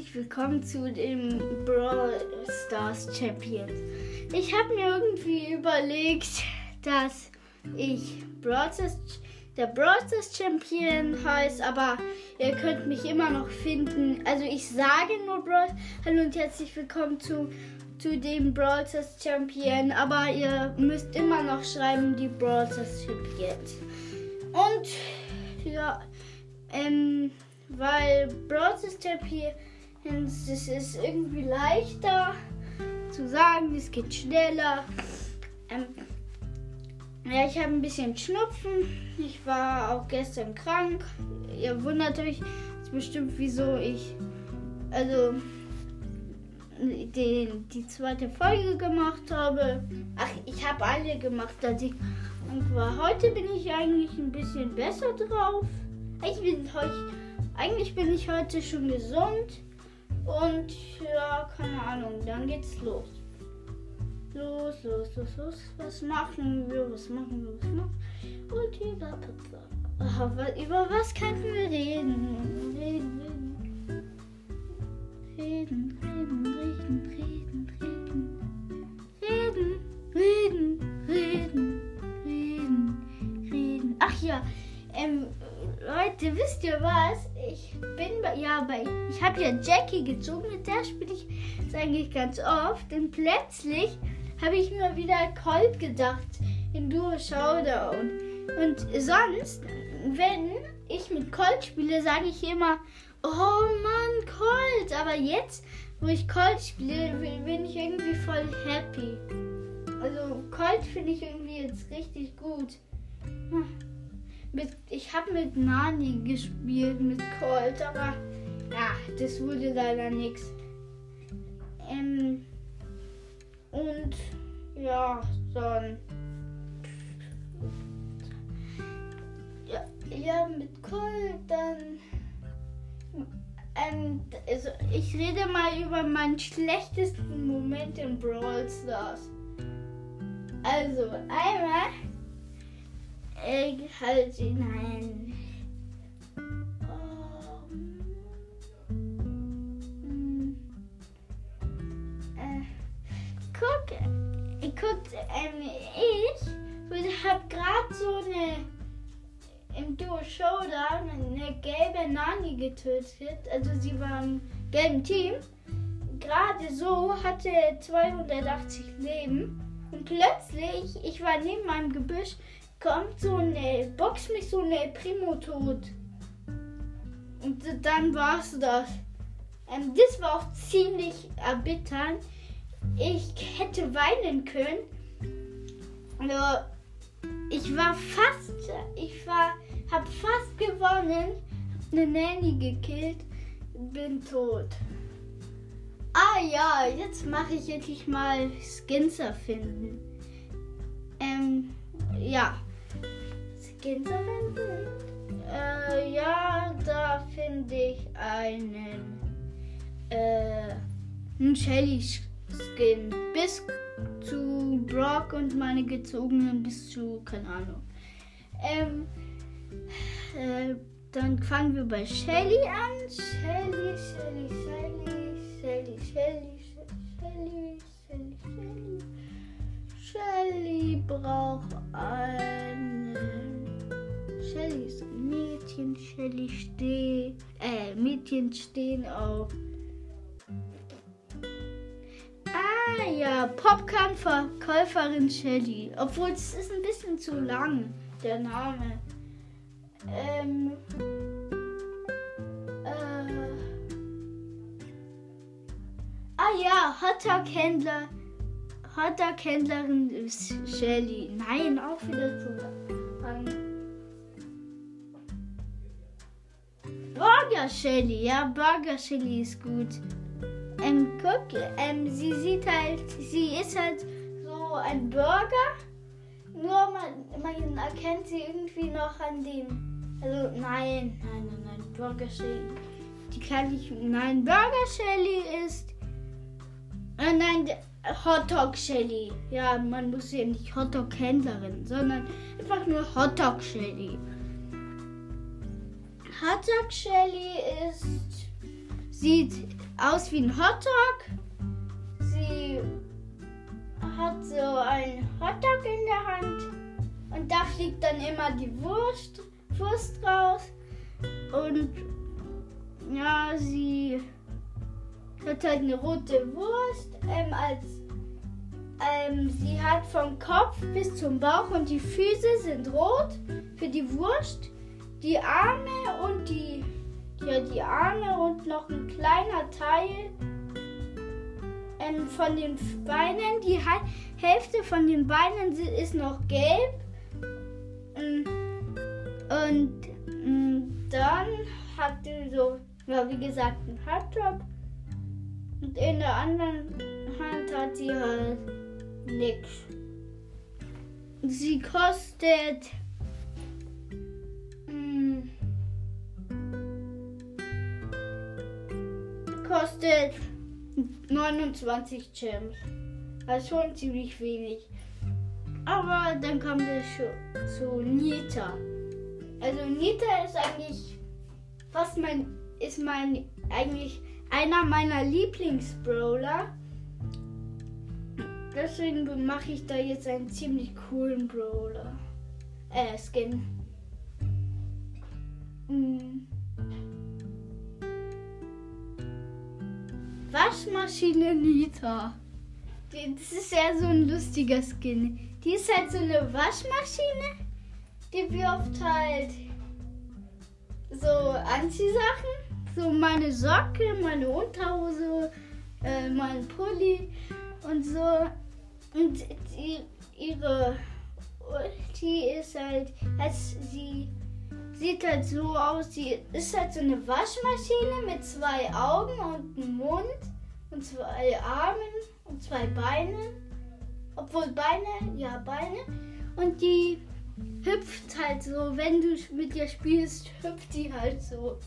herzlich willkommen zu dem Brawl Stars Champions. Ich habe mir irgendwie überlegt, dass ich Brawl Stars, der Brawl Stars Champion heißt, aber ihr könnt mich immer noch finden. Also ich sage nur Brawl. Hallo und herzlich willkommen zu, zu dem Brawl Stars Champion, aber ihr müsst immer noch schreiben die Brawl Stars Champions. Und ja, ähm weil Brawl Champions, das ist irgendwie leichter zu sagen, es geht schneller. Ähm, ja, ich habe ein bisschen Schnupfen. Ich war auch gestern krank. Ihr wundert euch bestimmt, wieso ich also den, die zweite Folge gemacht habe. Ach, ich habe alle gemacht, als ich krank war. Heute bin ich eigentlich ein bisschen besser drauf. Ich bin eigentlich bin ich heute schon gesund. Und ja, keine Ahnung, dann geht's los. Los, los, los, los. Was machen wir? Was machen wir? Was machen wir? Und über Pizza. Oh, über was könnten wir reden? Reden, reden. Reden, reden, reden, reden, reden. Reden, reden, reden, reden, reden. Ach ja, ähm, Leute, wisst ihr was? Ich bin bei, ja bei, ich habe ja Jackie gezogen, mit der spiele ich jetzt eigentlich ganz oft. Und plötzlich habe ich mir wieder Colt gedacht in Duo Showdown. Und sonst, wenn ich mit Colt spiele, sage ich immer, oh Mann, Colt. Aber jetzt, wo ich Colt spiele, bin ich irgendwie voll happy. Also Colt finde ich irgendwie jetzt richtig gut. Hm mit, ich habe mit Nani gespielt, mit Colt, aber ja, das wurde leider nichts. Ähm, und ja, dann. Ja, ja mit Colt, dann. Ähm, also ich rede mal über meinen schlechtesten Moment in Brawl Stars. Also, einmal Egg halt hinein. Äh, guck, guck, ähm, ich habe gerade so eine im Duo Showdown eine gelbe Nani getötet. Also sie war im gelben Team. Gerade so hatte 280 Leben. Und plötzlich, ich war neben meinem Gebüsch, kommt so eine, Box mich so eine Primo tot. Und dann war's das. Ähm, das war auch ziemlich erbitternd. Ich hätte weinen können. Also, ich war fast, ich war, hab fast gewonnen, hab eine Nanny gekillt, bin tot. Ah ja, jetzt mache ich endlich mal Skins erfinden. Ähm, ja. Verwenden? Äh, ja, da finde ich einen, äh, einen Shelly Skin. Bis zu Brock und meine gezogenen bis zu, keine Ahnung. Ähm, äh, dann fangen wir bei Shelly an. Shelly, Shelly, Shelly, Shelly, Shelly, Shelly, Shelly, Shelly. Shelly braucht einen Ein Mädchen, Shelly steht. Äh, Mädchen stehen auf. Ah ja, Popcorn-Verkäuferin Shelly. Obwohl es ist ein bisschen zu lang, der Name. Ähm. Äh, ah ja, Hotdog-Händler. Hotdog-Händlerin ist Shelly. Nein, auch wieder zu lang. Burger Shelly. Ja, Burger Shelly ist gut. Ähm, guck, ähm, sie sieht halt, sie ist halt so ein Burger. Nur man, man erkennt sie irgendwie noch an dem. Also nein, nein, nein, nein, Burger Shelly. Die kann ich. Nein, Burger Shelly ist. Äh, nein, Hotdog Shelly. Ja, man muss ja nicht Hotdog Händlerin, sondern einfach nur Hotdog Shelly. Hatak Shelly ist. Sieht aus wie ein Hotdog. Sie hat so einen Hotdog in der Hand und da fliegt dann immer die Wurst, Wurst raus. Und ja, sie hat halt eine rote Wurst ähm, als ähm, sie hat vom Kopf bis zum Bauch und die Füße sind rot für die Wurst. Die Arme und die ja die Arme und noch ein kleiner Teil ähm, von den Beinen. Die Hälfte von den Beinen ist noch gelb. Mm, und mm, dann hat sie so, ja, wie gesagt, einen Hardtop. Und in der anderen Hand hat sie halt nix. Sie kostet. Kostet 29 Gems. Also schon ziemlich wenig. Aber dann kommen wir schon zu Nita. Also Nita ist eigentlich fast mein ist mein eigentlich einer meiner Lieblingsbrawler. Deswegen mache ich da jetzt einen ziemlich coolen Brawler. Äh, Skin. Hm. Waschmaschine Nita. Das ist ja so ein lustiger Skin. Die ist halt so eine Waschmaschine. Die wirft halt so Anziehsachen. So meine Socke, meine Unterhose, äh, mein Pulli und so. Und die, ihre Ulti ist halt, als sie sieht halt so aus, sie ist halt so eine Waschmaschine mit zwei Augen und einem Mund und zwei Armen und zwei Beinen. Obwohl Beine, ja Beine. Und die hüpft halt so, wenn du mit ihr spielst, hüpft die halt so.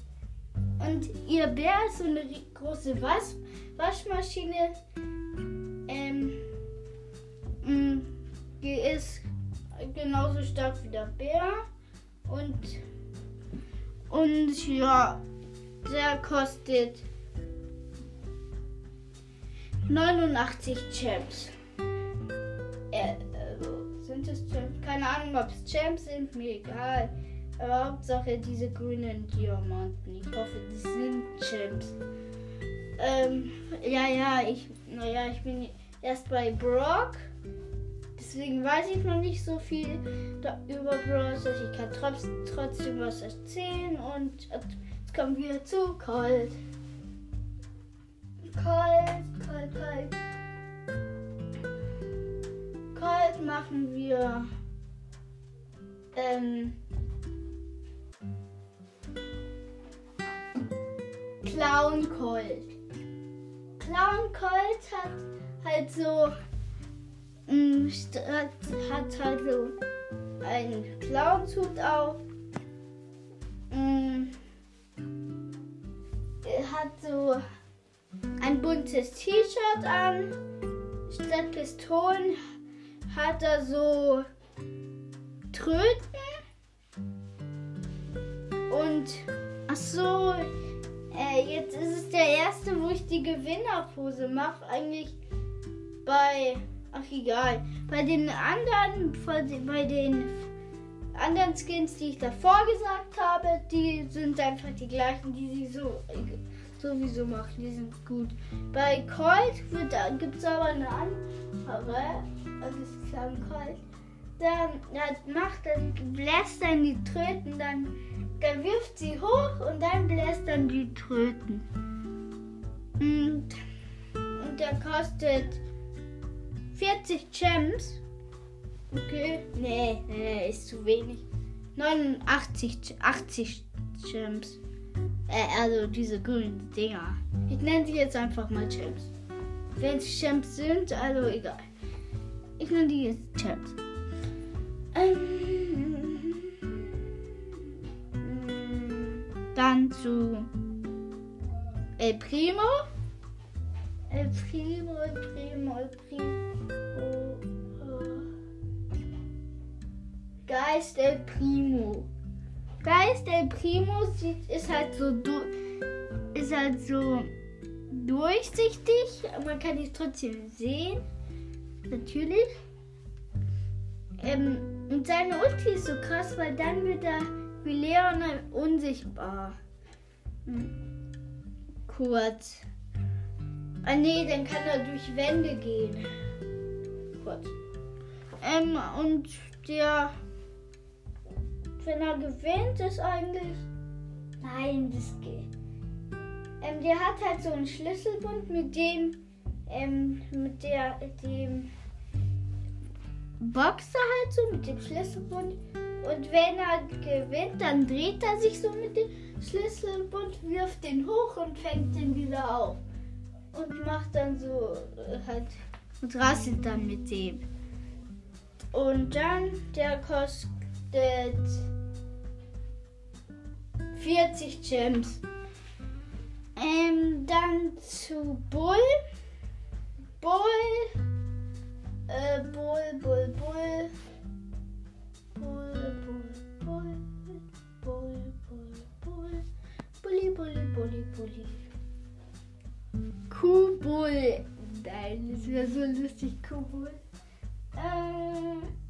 Und ihr Bär ist so eine große Was Waschmaschine. Ähm, mm, die ist genauso stark wie der Bär. Und, und ja, der kostet 89 Champs. Äh, also sind es Champs? Keine Ahnung, ob es Champs sind, mir egal. Aber Hauptsache diese grünen Diamanten. Ich hoffe, das sind Champs. Ähm, ja, ja, ich, naja, ich bin erst bei Brock. Deswegen weiß ich noch nicht so viel über Bros. Ich kann trotz, trotzdem was erzählen. Und jetzt kommen wir zu Colt. Colt, Colt, Colt. Colt machen wir. Ähm, Clown Colt. Clown Colt hat halt so hat halt so einen Clownshut auf. Mm, er hat so ein buntes T-Shirt an. Statt Pistolen hat er so Tröten. Und ach so, äh, jetzt ist es der erste, wo ich die Gewinnerpose mache. Eigentlich bei, ach egal, bei den anderen, bei den anderen Skins, die ich davor gesagt habe, die sind einfach die gleichen, die sie so sowieso machen. Die sind gut. Bei Colt gibt es aber eine andere, also es ist Colt. Dann macht dann bläst dann die Tröten dann dann wirft sie hoch und dann bläst dann die Tröten. Und, und der kostet 40 Gems. Okay. Nee, nee, ist zu wenig. 89, 80 Gems. Äh, also diese grünen Dinger. Ich nenne sie jetzt einfach mal Gems. Wenn es Gems sind, also egal. Ich nenne die jetzt Gems. Ähm. Dann zu El Primo. El Primo, El Primo, El Primo. Geist El Primo. Geist El Primo ist halt so ist halt so durchsichtig, man kann es trotzdem sehen. Natürlich. Ähm, und seine Ulti ist so krass, weil dann wird er wie Leon unsichtbar. Hm. Kurz. Ah nee, dann kann er durch Wände gehen. Kurz. Ähm, und der, wenn er gewinnt, ist eigentlich, nein, das geht. Ähm, der hat halt so einen Schlüsselbund, mit dem, ähm, mit der, dem Boxer halt so, mit dem Schlüsselbund. Und wenn er gewinnt, dann dreht er sich so mit dem Schlüsselbund, wirft den hoch und fängt den wieder auf. Und macht dann so äh, halt und rasselt dann mit dem. Und dann, der kostet 40 Gems. Ähm, dann zu Bull. Bull. Äh, Bull, Bull, Bull. Bull, Bull, Bull. Bull, Bull, Bull. Bulli, Bulli, Bulli, Bulli. Kuhbull. Nein, das wäre so lustig, Kuhbull. Äh.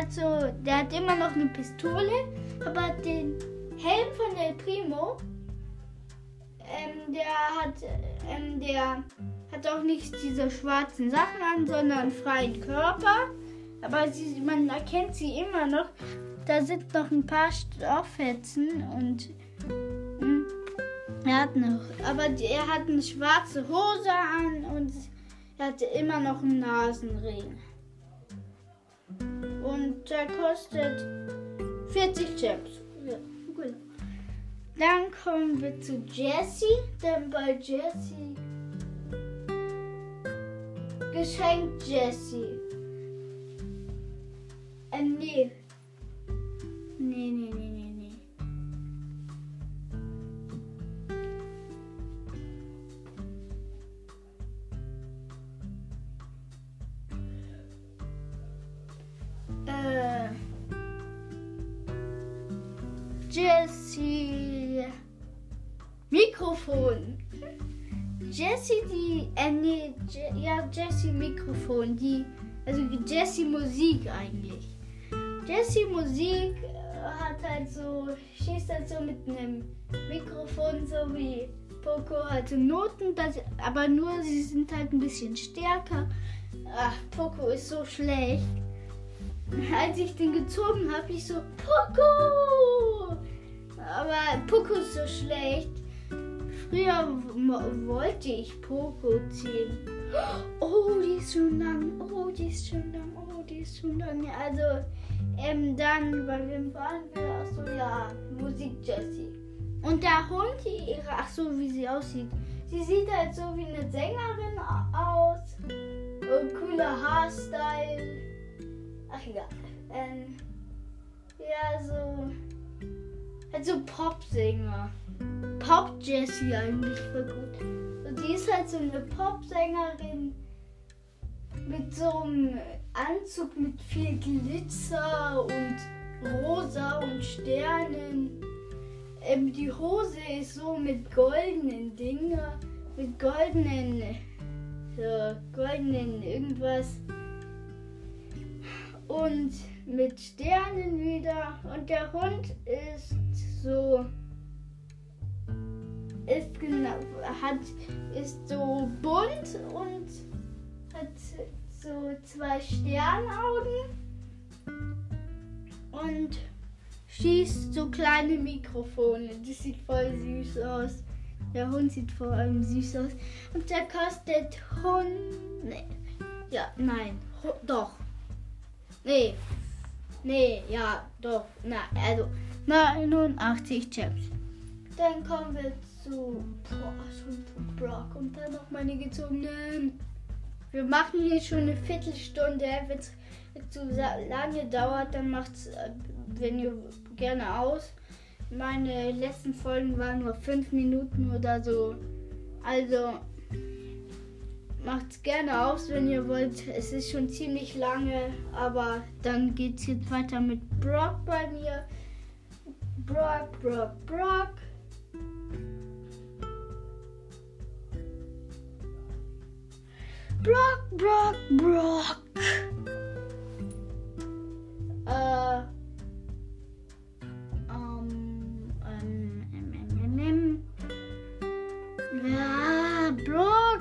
Hat so, der hat immer noch eine Pistole, aber den Helm von El Primo, ähm, der hat, ähm, der hat auch nicht diese schwarzen Sachen an, sondern freien Körper. Aber sie, man erkennt sie immer noch. Da sind noch ein paar Stofffetzen und mh, hm, er hat noch, aber er hat eine schwarze Hose an und er hatte immer noch einen Nasenring. Und der kostet 40 Gems. Ja, gut. Dann kommen wir zu Jessie, denn bei Jessie geschenkt Jessie. Äh, nee. Nee, nee, nee, Jessie. Mikrofon. Jessie, die. Äh, nee, Je, ja, Jessie Mikrofon. Die. Also Jessie Musik eigentlich. Jessie Musik äh, hat halt so. Schießt halt so mit einem Mikrofon, so wie Poco hatte Noten, das, aber nur sie sind halt ein bisschen stärker. Ach, Poco ist so schlecht. Als ich den gezogen habe, ich so, Poco! Aber Poco ist so schlecht. Früher wollte ich Poco ziehen. Oh, die ist schon lang. Oh, die ist schon lang. Oh, die ist schon lang. Also, ähm, dann, bei wem waren wir? Achso, ja, Musik Jessie. Und der Hund, die ihre, ach so, wie sie aussieht. Sie sieht halt so wie eine Sängerin aus. Und cooler Haarstyle. Ach egal. Ähm, ja, so. Also Popsänger. Pop-Jessie eigentlich voll gut. Und die ist halt so eine Popsängerin mit so einem Anzug mit viel Glitzer und Rosa und Sternen. Ähm, die Hose ist so mit goldenen Dingen, mit goldenen, so goldenen irgendwas und mit Sternen wieder. Und der Hund ist so ist genau hat ist so bunt und hat so zwei Sternaugen und schießt so kleine Mikrofone. Das sieht voll süß aus. Der Hund sieht vor allem süß aus. Und der kostet Hund. Nee. Ja, nein. Doch. Nee. Nee, ja, doch. Na, also 89 Chips. Dann kommen wir zu, schon zu Brock und dann noch meine gezogenen. Wir machen hier schon eine Viertelstunde. Wenn es zu lange dauert, dann macht es, äh, wenn ihr gerne aus. Meine letzten Folgen waren nur fünf Minuten oder so. Also macht's gerne aus, wenn ihr wollt. Es ist schon ziemlich lange, aber dann geht's jetzt weiter mit Brock bei mir. Brock, Brock, Brock. Brock, Brock, Brock. Äh. Um, ähm, ähm, ja, Brock.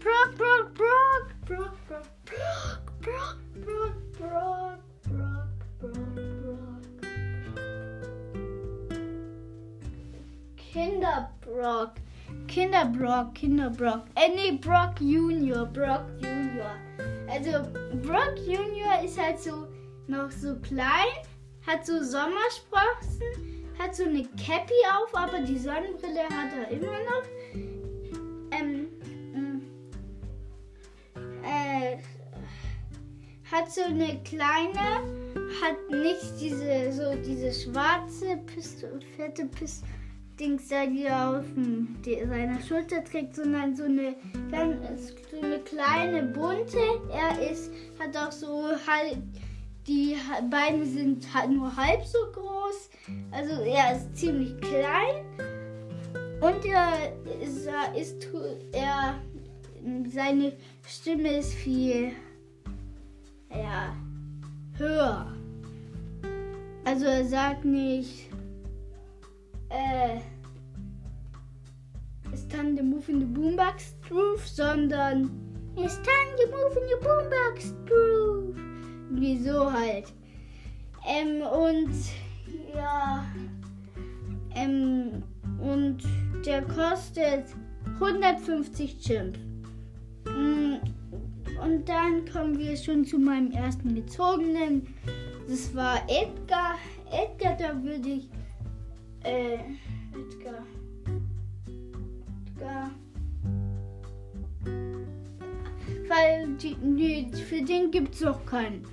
Brock, Brock, Brock, Brock, Brock, Brock, Kinderbrock. Kinderbrock, Kinderbrock. Äh, nee, Brock Junior, Brock Junior. Also, Brock Junior ist halt so noch so klein, hat so Sommersprossen, hat so eine Cappy auf, aber die Sonnenbrille hat er immer noch. Ähm, äh, hat so eine kleine, hat nicht diese so diese schwarze Pistole, fette Pistole Dings da, die auf seiner Schulter trägt, sondern so eine, so eine kleine bunte. Er ist, hat auch so halt, die beiden sind halt nur halb so groß. Also er ist ziemlich klein. Und er ist, er ist er, seine Stimme ist viel, ja, höher. Also er sagt nicht, äh, it's time to move in the boombox groove, sondern it's time to move in the boombox groove. Wieso halt? Ähm, und ja, ähm, und der kostet 150 Chimp. Mm, und dann kommen wir schon zu meinem ersten gezogenen. Das war Edgar. Edgar, da würde ich äh, Edgar. Edgar. Weil die, die, für den gibt es noch keinen.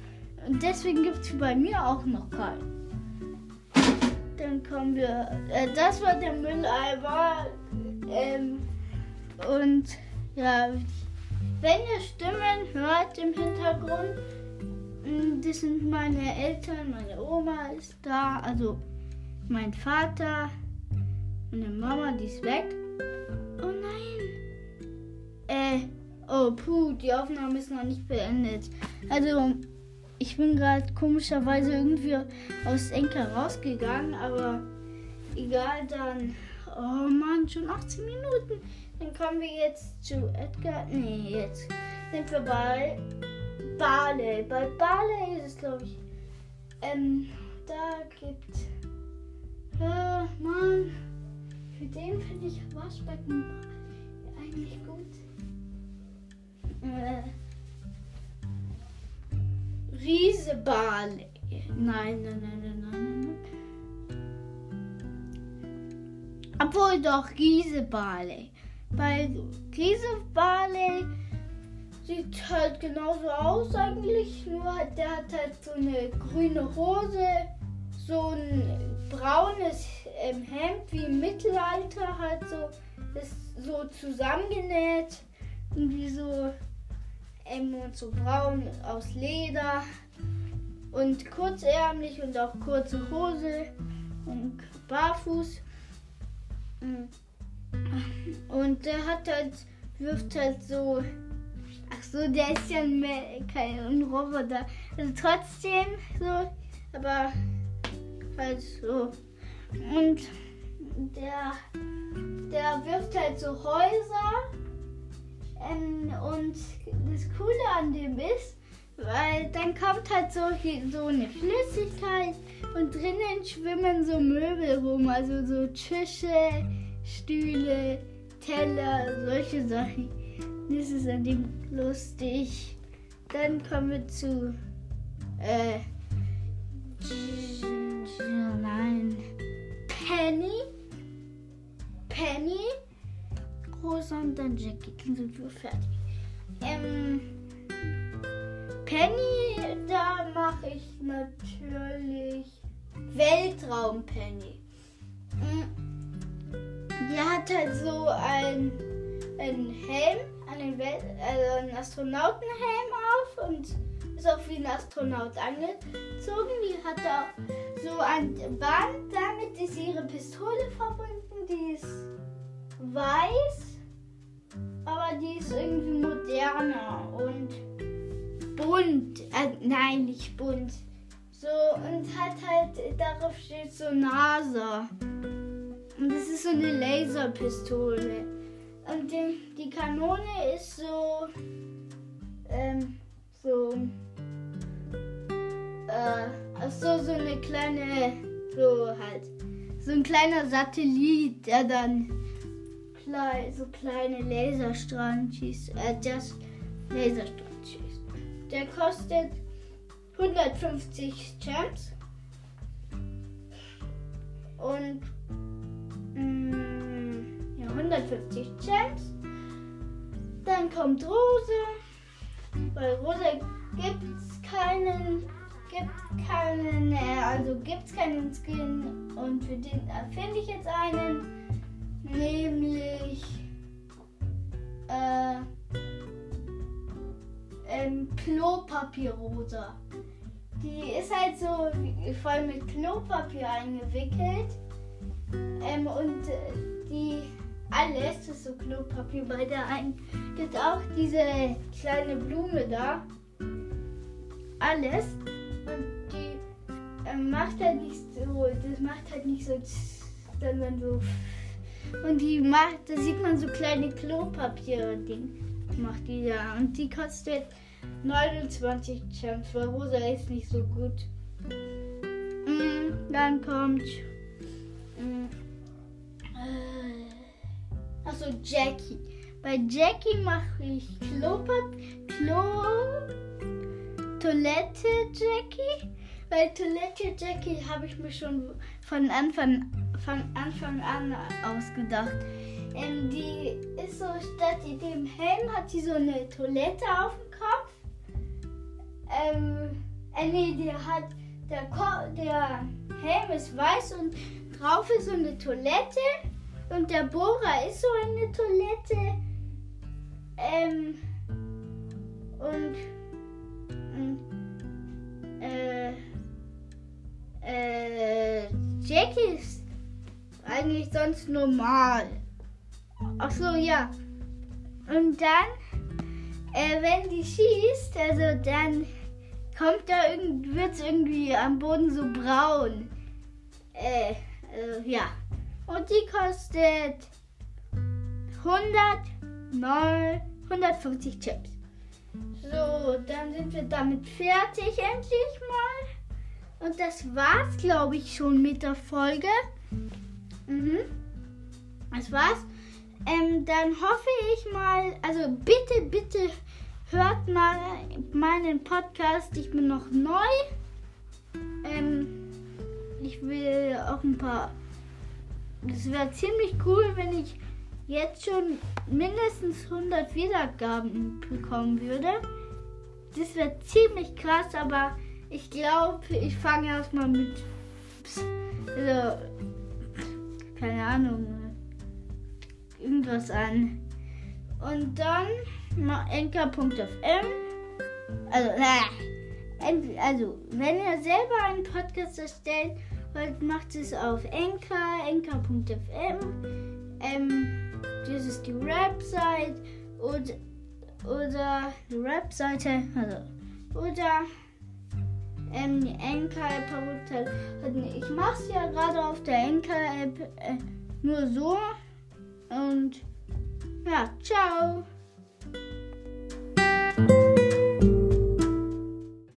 Und deswegen gibt es bei mir auch noch keinen. Dann kommen wir. Äh, das war der Mülleimer. Ähm, und ja, wenn ihr Stimmen hört im Hintergrund, das sind meine Eltern, meine Oma ist da, also mein Vater, meine Mama, die ist weg. Oh nein. Äh, oh puh, die Aufnahme ist noch nicht beendet. Also, ich bin gerade komischerweise irgendwie aus Enker rausgegangen, aber egal dann. Oh Mann, schon 18 Minuten. Dann kommen wir jetzt zu Edgar. Nee, jetzt sind wir bei Bale. Bei Bale ist es, glaube ich. Ähm, da gibt äh, Mann. Für den finde ich Waschbecken eigentlich gut. Äh, Riesebale. Nein, nein, nein, nein, nein, nein. Obwohl doch Riesebale. Bei Riesebale sieht halt genauso aus eigentlich, nur der hat halt so eine grüne Hose, so ein braunes ähm, Hemd wie im Mittelalter, halt so, ist so zusammengenäht. Irgendwie so, ähm, und so braun aus Leder. Und kurzärmlich und auch kurze Hose und barfuß. Und der hat halt, wirft halt so. Ach so, der ist ja kein Roboter. Also trotzdem so, aber halt so. Und der, der wirft halt so Häuser. Ähm, und das Coole an dem ist, weil dann kommt halt so, so eine Flüssigkeit und drinnen schwimmen so Möbel rum, also so Tische, Stühle, Teller, solche Sachen. Das ist an dem lustig. Dann kommen wir zu äh, Penny, Penny, Rosa und dann Jackie. Dann sind wir fertig. Ähm, Penny, da mache ich natürlich Weltraum Penny. Die hat halt so ein, ein Helm, einen, Welt, also einen Astronautenhelm auf und ist auch wie ein Astronaut angezogen. Die hat da so ein Band, damit ist ihre Pistole verbunden. Die ist weiß, aber die ist irgendwie moderner und bunt. Äh, nein, nicht bunt. So, und hat halt, darauf steht so NASA. Und das ist so eine Laserpistole. Und die, die Kanone ist so, ähm, so, äh, also so eine kleine, so halt, so ein kleiner Satellit, der dann klein, so kleine Laserstrahlen schießt, äh, das Laserstrahlen schießt. Der kostet 150 Gems. Und mh, mm, ja, 150 Gems. Dann kommt Rose. Bei Rose gibt es keinen, gibt keinen, also gibt es keinen Skin. Und für den erfinde ich jetzt einen. Nämlich äh, ähm, Klopapierrosa. Die ist halt so voll mit Klopapier eingewickelt. Ähm, und äh, die alles ist so Klopapier. Bei der einen gibt auch diese kleine Blume da. Alles. Und ähm, macht halt nicht so, das macht halt nicht so, sondern so. Und die macht, da sieht man so kleine Klopapier-Ding. Macht die da. Und die kostet 29 Gems, weil Rosa ist nicht so gut. Mm, dann kommt. Mm, äh, achso, Jackie. Bei Jackie mache ich Klopap, Klo, Toilette Jackie. Bei Toilette Jackie habe ich mir schon von Anfang, von Anfang an ausgedacht. Ähm, die ist so, statt dem Helm hat sie so eine Toilette auf dem Kopf. Ähm, äh, nee, der hat, der, Ko der Helm ist weiß und drauf ist so eine Toilette. Und der Bohrer ist so eine Toilette. Ähm, und, und äh, äh, Jackie ist eigentlich sonst normal. Ach so, ja. Und dann, äh, wenn die schießt, also dann kommt da irgendwie, wird es irgendwie am Boden so braun. Äh, äh, ja. Und die kostet 100, 150 Chips. So, dann sind wir damit fertig endlich mal. Und das war's, glaube ich, schon mit der Folge. Mhm. Das war's. Ähm, dann hoffe ich mal, also bitte, bitte hört mal meinen Podcast. Ich bin noch neu. Ähm, ich will auch ein paar. Das wäre ziemlich cool, wenn ich jetzt schon mindestens 100 Wiedergaben bekommen würde. Das wäre ziemlich krass, aber ich glaube, ich fange erstmal mit. Also, keine Ahnung irgendwas an. Und dann enker.fm. Also, äh, also, wenn ihr selber einen Podcast erstellt wollt, macht es auf enker, enker.fm. Ähm, das ist die Website oder, oder die Webseite, also, oder ähm, Enker-App Ich mache es ja gerade auf der Enker-App äh, nur so. Und ja, ciao.